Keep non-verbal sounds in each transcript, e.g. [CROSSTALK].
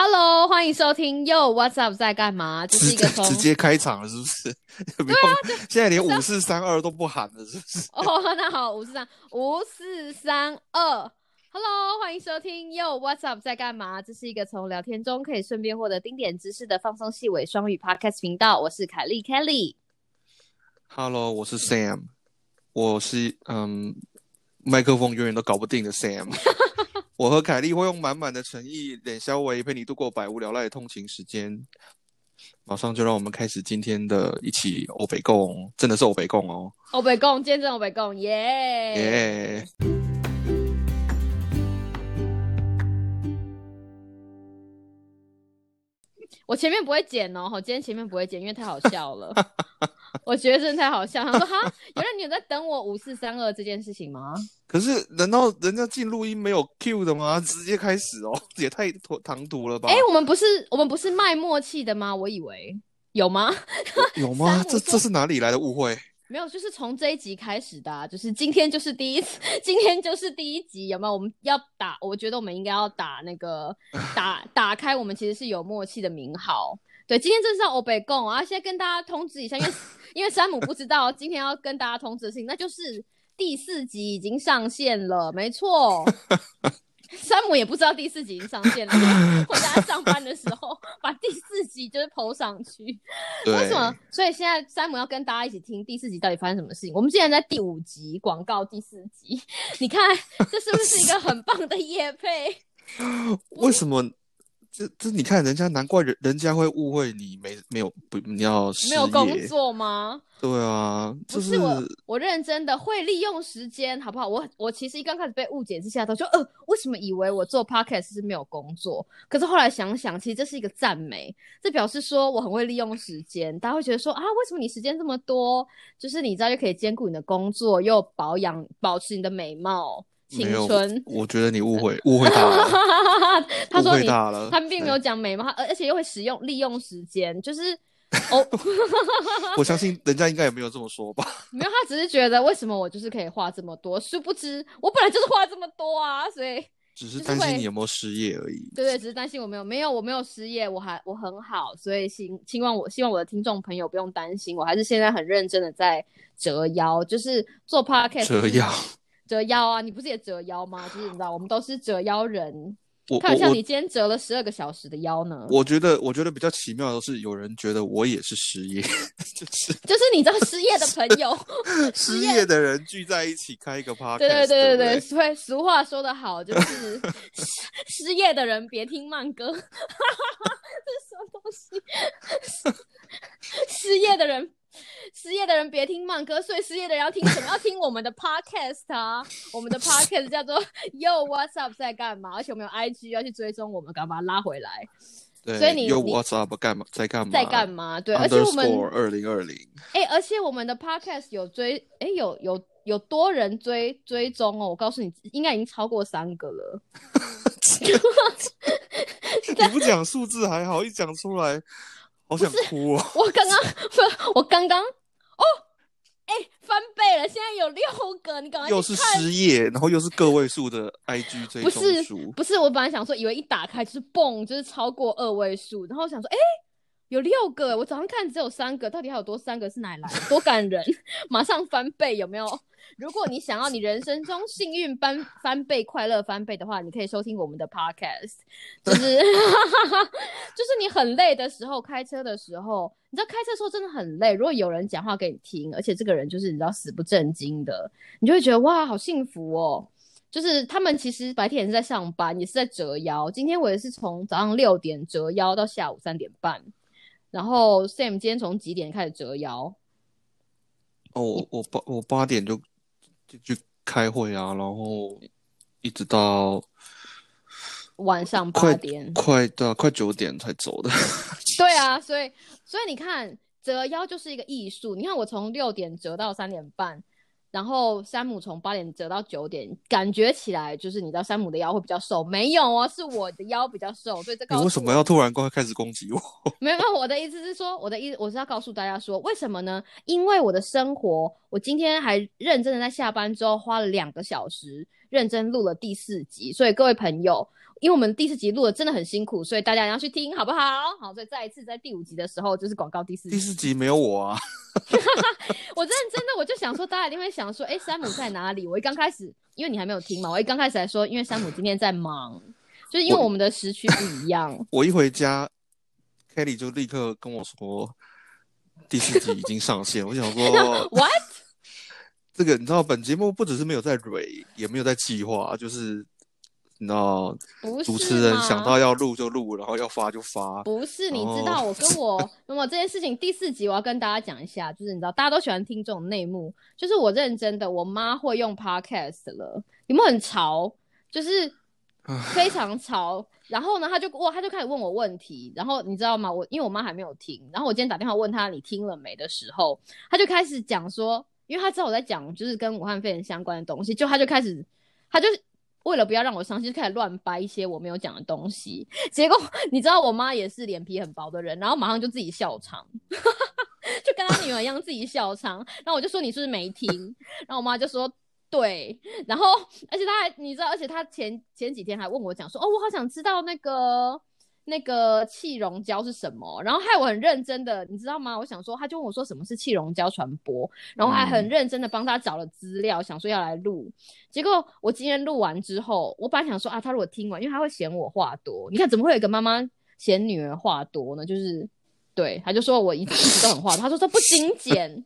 Hello，欢迎收听 Yo What's Up 在干嘛？这是一个从直接开场了，是不是？[LAUGHS] 对啊，现在连五四三二都不喊了，是不是？哦，那好，五四三五四三二，Hello，欢迎收听 Yo What's Up 在干嘛？这是一个从聊天中可以顺便获得丁点知识的放松细微双语 Podcast 频道。我是凯莉 Kelly。Hello，我是 Sam，我是嗯，麦克风永远都搞不定的 Sam。[LAUGHS] 我和凯莉会用满满的诚意、脸消维陪你度过百无聊赖的通勤时间。马上就让我们开始今天的一起欧北共，真的是欧北共哦！欧北共，见证欧北共，耶耶！我前面不会剪哦，好，今天前面不会剪，因为太好笑了。[LAUGHS] 我觉得真的太好笑。他说：“哈，原来你有在等我五四三二这件事情吗？” [LAUGHS] 可是，难道人家进录音没有 Q 的吗？直接开始哦，[LAUGHS] 也太唐突了吧？哎，我们不是我们不是卖默契的吗？我以为有吗？有吗？[LAUGHS] 这这是哪里来的误会？没有，就是从这一集开始的，就是今天就是第一次，今天就是第一集，有没有？我们要打，我觉得我们应该要打那个打打开，我们其实是有默契的名号。对，今天这是欧北共啊，现在跟大家通知一下，因为 [LAUGHS] 因为山姆不知道今天要跟大家通知的事情，那就是第四集已经上线了，没错。[LAUGHS] 山姆也不知道第四集已经上线了，回家上班的时候把第四集就是抛上去。为什么？所以现在山姆要跟大家一起听第四集到底发生什么事情。我们现在在第五集广告第四集，你看这是不是一个很棒的夜配？[LAUGHS] 为什么？这这，你看人家，难怪人人家会误会你没没有不你要没有工作吗？对啊，不是我我认真的会利用时间，好不好？我我其实一刚开始被误解之下，都说呃，为什么以为我做 podcast 是没有工作？可是后来想想，其实这是一个赞美，这表示说我很会利用时间。大家会觉得说啊，为什么你时间这么多？就是你知道，就可以兼顾你的工作，又保养保持你的美貌。青春，我觉得你误会 [LAUGHS] 误会他了。[LAUGHS] 他说你，他并没有讲美貌，而而且又会使用利用时间，就是 [LAUGHS] 哦。我相信人家应该也没有这么说吧？没有，他只是觉得为什么我就是可以画这么多，殊不知我本来就是画这么多啊，所以只是担心你有没有失业而已。对对，只是担心我没有没有我没有失业，我还我很好，所以希希望我希望我的听众朋友不用担心，我还是现在很认真的在折腰，就是做 podcast 折腰。折腰啊！你不是也折腰吗？就是你知道，我们都是折腰人。看像你今天折了十二个小时的腰呢。我觉得，我觉得比较奇妙的是，有人觉得我也是失业，[LAUGHS] 就是就是你知道失业的朋友，[LAUGHS] 失业的人聚在一起开一个 party。对对对对对，所以俗话说得好，就是 [LAUGHS] 失业的人别听慢歌。这什么东西？失业的人。失业的人别听慢歌，所以失业的人要听什么？要听我们的 podcast 啊！[LAUGHS] 我们的 podcast 叫做 Yo What's Up 在干嘛？而且我们有 IG 要去追踪我们，赶快把它拉回来。对，所以你 Yo What's Up 干嘛？在干嘛？在干嘛？对，而且我们二零二零。哎，而且我们的 podcast 有追，哎，有有有多人追追踪哦！我告诉你，应该已经超过三个了。[LAUGHS] 你不讲数字还好，一讲出来。好想哭啊！我刚刚不，[LAUGHS] 我刚刚哦，哎，翻倍了，现在有六个，你赶快又是失业，然后又是个位数的 [LAUGHS] IG 追踪数，不是，我本来想说，以为一打开就是蹦，就是超过二位数，然后想说，哎。有六个，我早上看只有三个，到底还有多三个是哪来？多感人！马上翻倍有没有？如果你想要你人生中幸运翻翻倍、快乐翻倍的话，你可以收听我们的 podcast，就是 [LAUGHS] 就是你很累的时候，开车的时候，你知道开车的时候真的很累。如果有人讲话给你听，而且这个人就是你知道死不正经的，你就会觉得哇，好幸福哦。就是他们其实白天也是在上班，也是在折腰。今天我也是从早上六点折腰到下午三点半。然后 Sam 今天从几点开始折腰？哦，我我八我八点就就去开会啊，然后一直到晚上八点，快对啊快九点才走的。[LAUGHS] 对啊，所以所以你看折腰就是一个艺术。你看我从六点折到三点半。然后山姆从八点折到九点，感觉起来就是你知道山姆的腰会比较瘦，没有哦，是我的腰比较瘦，所以这个你为什么要突然开始攻击我？没有，我的意思是说，我的意我是要告诉大家说，为什么呢？因为我的生活我今天还认真的在下班之后花了两个小时认真录了第四集，所以各位朋友，因为我们第四集录的真的很辛苦，所以大家要去听好不好？好，所以再一次在第五集的时候就是广告第四集。第四集没有我啊，[LAUGHS] [LAUGHS] 我认真的，我就想说，大家一定会想说，哎、山姆在哪里？我一刚开始，因为你还没有听嘛，我一刚开始还说，因为山姆今天在忙，就是因为我我们的时区不一样。[LAUGHS] 我一回家，Kelly 就立刻跟我说第四集已经上线。我想说，What？这个你知道，本节目不只是没有在蕊，也没有在计划，就是你知道，主持人想到要录就录，然后要发就发。不是，你哦知道我跟 [LAUGHS] 我那么这件事情第四集我要跟大家讲一下，就是你知道大家都喜欢听这种内幕，就是我认真的，我妈会用 podcast 了，有没有很潮？就是非常潮。然后呢，他就哇，他就开始问我问题，然后你知道吗？我因为我妈还没有听，然后我今天打电话问他你听了没的时候，他就开始讲说，因为她知道我在讲就是跟武汉肺炎相关的东西，就她就开始，她就为了不要让我伤心，就开始乱掰一些我没有讲的东西。结果你知道我妈也是脸皮很薄的人，然后马上就自己笑场，[LAUGHS] 就跟她女儿一样自己笑场。然后我就说你是不是没听？然后我妈就说对。然后而且她还你知道，而且她前前几天还问我讲说，哦，我好想知道那个。那个气溶胶是什么？然后害我很认真的，你知道吗？我想说，他就问我说什么是气溶胶传播，然后还很嗯认真的帮他找了资料，想说要来录。结果我今天录完之后，我本来想说啊，他如果听完，因为他会嫌我话多，你看怎么会有一个妈妈嫌女儿话多呢？就是对，他就说我一直都很话多，他说这不精简。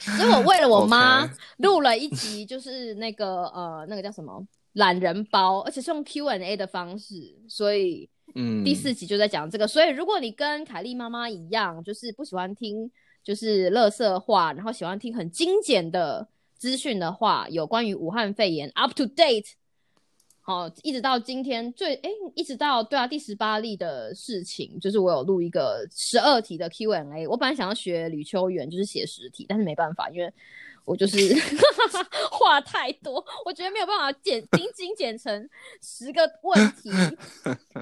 [LAUGHS] 所以我为了我妈录了一集，就是那个呃那个叫什么懒人包，而且是用 Q&A 的方式，所以嗯，第四集就在讲这个。所以如果你跟凯莉妈妈一样，就是不喜欢听就是乐色话，然后喜欢听很精简的资讯的话，有关于武汉肺炎 up to date。好，一直到今天最哎，一直到对啊第十八例的事情，就是我有录一个十二题的 Q&A。我本来想要学吕秋远，就是写十题，但是没办法，因为我就是 [LAUGHS] 话太多，我觉得没有办法剪精精剪成十个问题，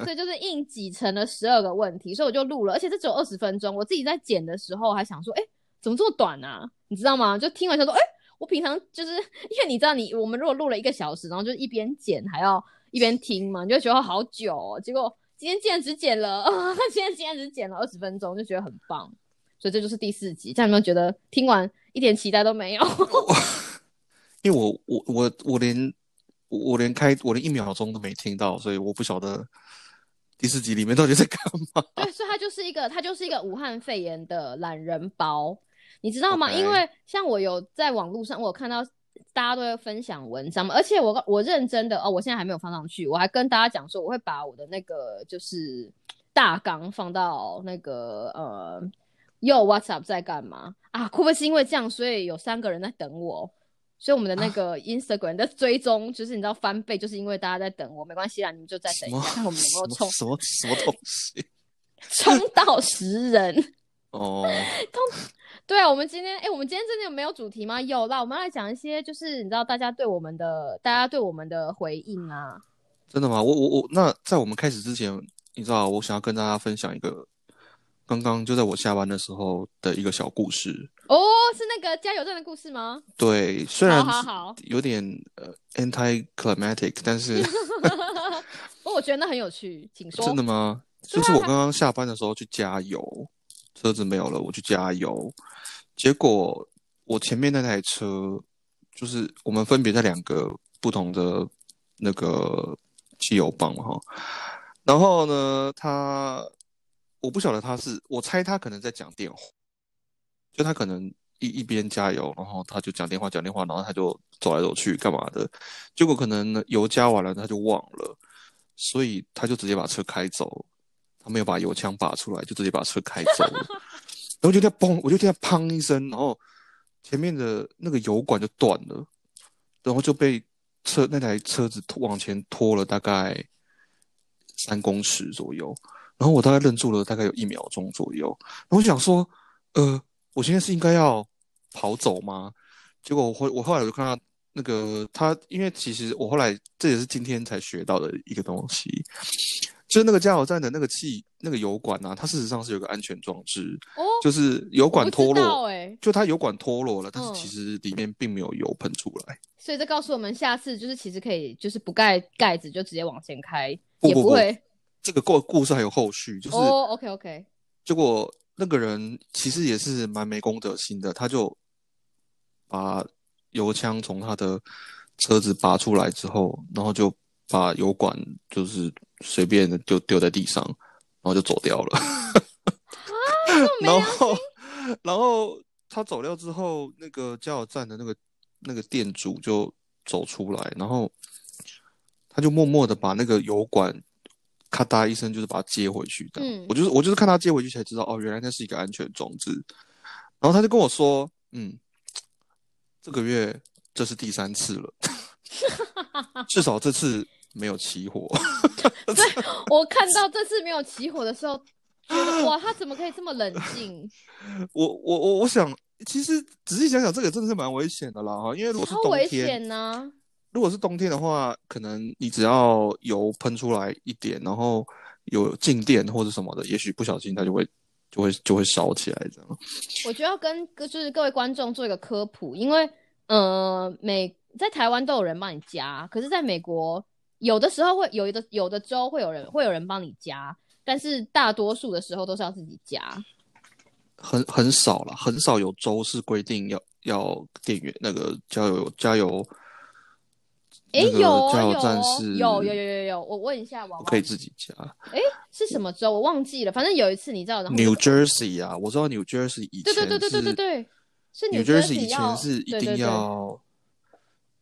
所以就是硬挤成了十二个问题，所以我就录了，而且这只有二十分钟。我自己在剪的时候还想说，哎、怎么这么短啊？你知道吗？就听完就说，哎、我平常就是因为你知道你，我们如果录了一个小时，然后就一边剪还要一边听嘛，你就觉得好久哦。结果今天竟然只剪了，[LAUGHS] 今天竟然只剪了二十分钟，就觉得很棒。所以这就是第四集，这样有没有觉得听完一点期待都没有？[LAUGHS] 因为我我我我连我我连开我连一秒钟都没听到，所以我不晓得第四集里面到底在干嘛。[LAUGHS] 对，所以它就是一个，它就是一个武汉肺炎的懒人包，你知道吗因为像我有在网络上，我有看到大家都会分享文章嘛，而且我我认真的哦，我现在还没有放上去，我还跟大家讲说，我会把我的那个就是大纲放到那个呃，又 WhatsApp 在干嘛啊？会不会是因为这样，所以有三个人在等我？所以我们的那个 Instagram 的追踪，就是你知道翻倍，就是因为大家在等我，没关系啦，你们就再等一下，看我们有没有冲什么 [LAUGHS] 什么东西？[LAUGHS] 冲到十人。哦，[LAUGHS] 对啊，我们今天，哎、我们今天真的有没有主题吗？有啦，我们来讲一些，就是你知道大家对我们的，大家对我们的回应啊。真的吗？我我我，那在我们开始之前，你知道，我想要跟大家分享一个刚刚就在我下班的时候的一个小故事。哦，是那个加油站的故事吗？对，虽然好好好有点呃 anti-climatic，但是 [LAUGHS] 哦，我觉得那很有趣，请说。真的吗？就是我刚刚下班的时候去加油，车子没有了，我去加油，结果我前面那台车就是我们分别在两个不同的那个汽油泵嘛哈，然后呢，他我不晓得他是，我猜他可能在讲电话，就他可能一一边加油，然后他就讲电话讲电话，然后他就走来走去干嘛的，结果可能油加完了他就忘了，所以他就直接把车开走，他没有把油枪拔出来，就直接把车开走了，[LAUGHS] 然后就听到嘣，我就听到砰一声，然后前面的那个油管就断了，然后就被车那台车子拖往前拖了大概三公尺左右，然后我大概愣住了大概有一秒钟左右，然后我想说，呃，我现在是应该要跑走吗？结果我后我后来我就看到那个他，因为其实我后来这也是今天才学到的一个东西。就是那个加油站的那个气那个油管啊，它事实上是有个安全装置，哦，就是油管脱落，哎，就它油管脱落了，但是嗯其实里面并没有油喷出来。所以这告诉我们，下次就是其实可以就是不盖盖子就直接往前开，不不不也会这个故故事还有后续，就是哦，OK OK，结果那个人其实也是蛮没公德心的，他就把油枪从他的车子拔出来之后，然后就把油管就是随便的就丢在地上，然后就走掉了。[LAUGHS] 然后，然后他走掉之后，那个加油站的那个那个店主就走出来，然后他就默默的把那个油管咔嗒一声，就是把它接回去的。嗯我就是我就是看他接回去才知道，哦，原来那是一个安全装置。然后他就跟我说，嗯，这个月这是第三次了，[LAUGHS] 至少这次没有起火。[LAUGHS] 对我看到这次没有起火的时候，哇，他怎么可以这么冷静？[LAUGHS] 我我我我想，其实仔细想想，这个真的是蛮危险的啦哈，因为如果是冬天，险呐、如果是冬天的话，可能你只要油喷出来一点，然后有静电或者什么的，也许不小心它就会就会就会烧起来这样。我觉得要跟就是各位观众做一个科普，因为呃美在台湾都有人帮你加，可是在美国有的时候会有的有的州会有人会有人帮你加，但是大多数的时候都是要自己加。很很少了，很少有州是规定要要电源那个加油加油，诶，那个有哦加油有哦站是有有有有有，我问一下娃娃不可以自己加。哎是什么州？我忘记了，反正有一次你知道，然后 New Jersey 啊，我知道 New Jersey 以前对对对对对对是对，是 New Jersey 以要前是一定要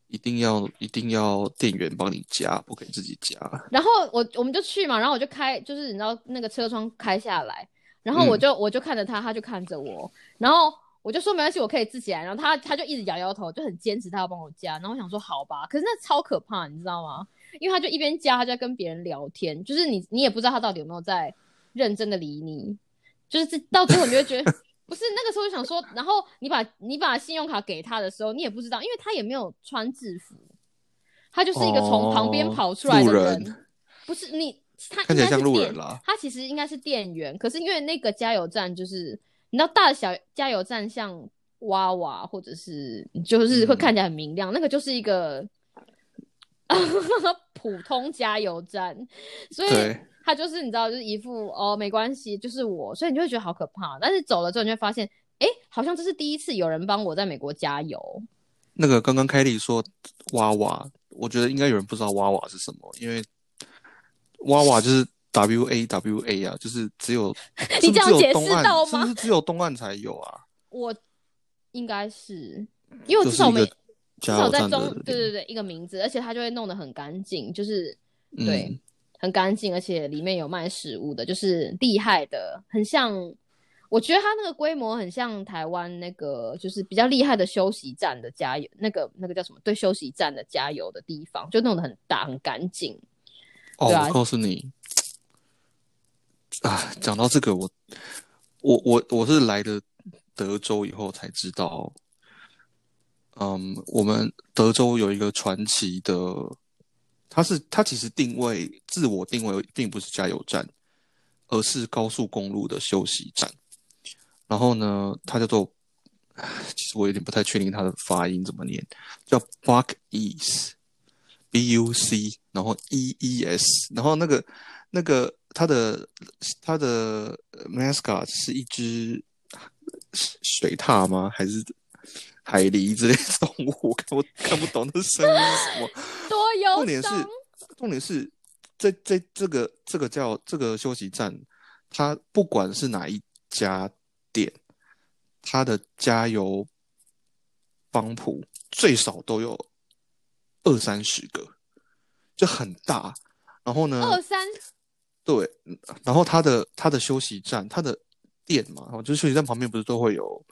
一定要一定要店员帮你加，不可以自己加。然后我我们就去嘛，然后我就开，就是你知道那个车窗开下来，然后我就、我就看着他，他就看着我，然后我就说没关系，我可以自己来，然后他他就一直摇摇头，就很坚持他要帮我加，然后我想说好吧，可是那超可怕，你知道吗？因为他就一边加，他就在跟别人聊天，就是你你也不知道他到底有没有在认真的理你，就是这到最后你就会觉得。[LAUGHS] 不是那个时候就想说，然后你把你把信用卡给他的时候，你也不知道，因为他也没有穿制服，他就是一个从旁边哦跑出来的路人，人不是你，他看起来像应该是店路人啦他其实应该是店员，可是因为那个加油站就是你知道大小加油站像娃娃或者是就是会嗯看起来很明亮，那个就是一个 [LAUGHS] 普通加油站，所以对他就是你知道就是一副哦没关系，就是我，所以你就会觉得好可怕。但是走了之后你就会发现，哎，好像这是第一次有人帮我在美国加油。那个刚刚凯莉说娃娃，我觉得应该有人不知道娃娃是什么，因为娃娃就是 W A W A 啊，就是只有 [LAUGHS] 你这样解释到吗是不是只有东岸才有啊？我应该是因为我至少我们是至少在中，对对对，一个名字，而且它就会弄得很干净，就是对，嗯很干净，而且里面有卖食物的，就是厉害的，很像。我觉得它那个规模很像台湾那个，就是比较厉害的休息站的加油，那个那个叫什么？对，休息站的加油的地方，就弄得很大很干净。哦，对啊我告诉你，啊，讲到这个，我我我我是来了德州以后才知道，嗯，我们德州有一个传奇的，它是它其实定位自我定位并不是加油站，而是高速公路的休息站。然后呢，它叫做，其实我有点不太确定它的发音怎么念，叫 Buck East。B U C，然后 E E S，然后那个那个它的它的 mascot 是一只水獭吗？还是海狸之类的动物？我看我看不懂那声音是什么。[LAUGHS] 多有重点是，重点是这这这个这个叫这个休息站，它不管是哪一家店，它的加油帮浦最少都有二三十个，就很大。然后呢，二三对，然后他的他的休息站，他的店嘛，然后就是休息站旁边不是都会有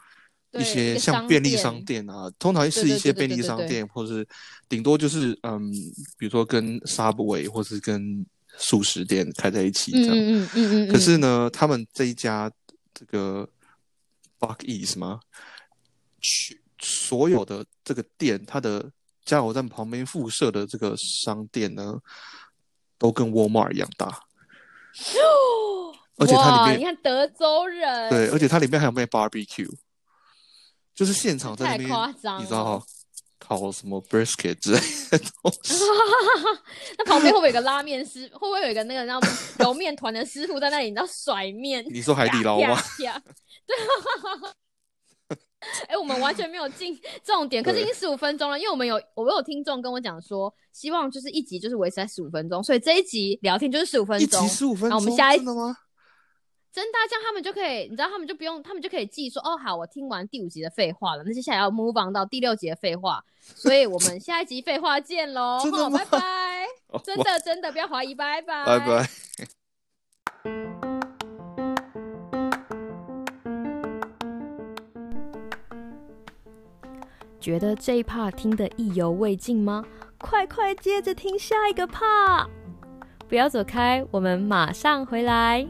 一些像便利商店啊，通常是一些便利商店，或是顶多就是嗯，比如说跟 Subway 或是跟素食店开在一起这样。嗯嗯嗯嗯嗯，可是呢，他们这一家这个 Buck East 吗？去所有的这个店，它的加油站旁边附设的这个商店呢，都跟 Walmart 一样大。[GASPS] 而且它里面你看德州人，对，而且它里面还有卖 barbecue，就是现场在那边，夸张，你知道烤什么 brisket 之类的东西。[LAUGHS] 那旁边会不会有个拉面师？会不会有一个那个然后揉面团的师傅在那里，你知道甩面？你说海底捞吗？对。[LAUGHS] [LAUGHS] 哎，我们完全没有进重点，可是已经十五分钟了。因为我们有，我有听众跟我讲说，希望就是一集就是维持在十五分钟，所以这一集聊天就是十五分钟。一集十五分钟，我们下一真的吗？真的，这样他们就可以，你知道，他们就不用，他们就可以记说，哦，好，我听完第五集的废话了，那接下来要 move on 到第六集的废话，所以我们下一集废话见喽，好，拜拜，真的真的不要怀疑，拜拜，拜拜。觉得这一 part 听得意犹未尽吗？快快接着听下一个 part，不要走开，我们马上回来。